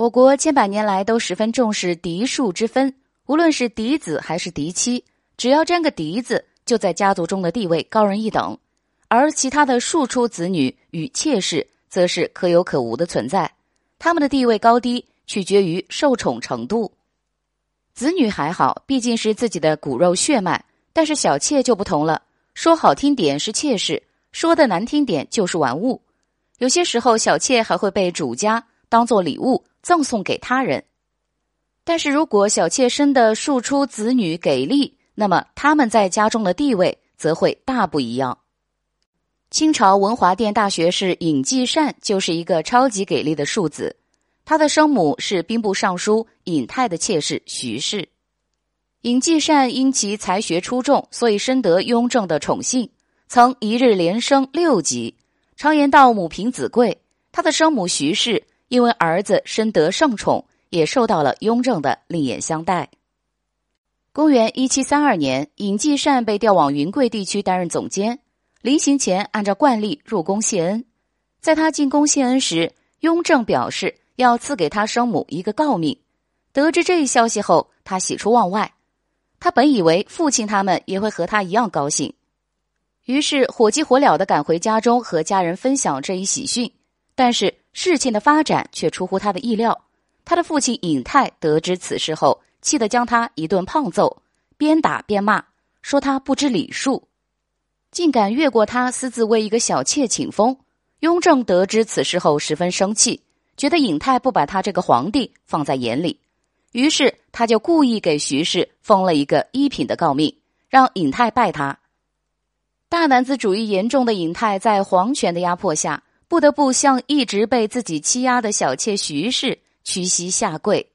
我国千百年来都十分重视嫡庶之分，无论是嫡子还是嫡妻，只要沾个嫡字，就在家族中的地位高人一等；而其他的庶出子女与妾室，则是可有可无的存在，他们的地位高低取决于受宠程度。子女还好，毕竟是自己的骨肉血脉，但是小妾就不同了，说好听点是妾室，说的难听点就是玩物。有些时候，小妾还会被主家当做礼物。赠送给他人，但是如果小妾生的庶出子女给力，那么他们在家中的地位则会大不一样。清朝文华殿大学士尹继善就是一个超级给力的庶子，他的生母是兵部尚书尹泰的妾室徐氏。尹继善因其才学出众，所以深得雍正的宠幸，曾一日连升六级。常言道母凭子贵，他的生母徐氏。因为儿子深得圣宠，也受到了雍正的另眼相待。公元一七三二年，尹继善被调往云贵地区担任总监，临行前按照惯例入宫谢恩。在他进宫谢恩时，雍正表示要赐给他生母一个诰命。得知这一消息后，他喜出望外。他本以为父亲他们也会和他一样高兴，于是火急火燎的赶回家中和家人分享这一喜讯。但是。事情的发展却出乎他的意料。他的父亲尹泰得知此事后，气得将他一顿胖揍，边打边骂，说他不知礼数，竟敢越过他私自为一个小妾请封。雍正得知此事后十分生气，觉得尹泰不把他这个皇帝放在眼里，于是他就故意给徐氏封了一个一品的诰命，让尹泰拜他。大男子主义严重的尹泰在皇权的压迫下。不得不向一直被自己欺压的小妾徐氏屈膝下跪。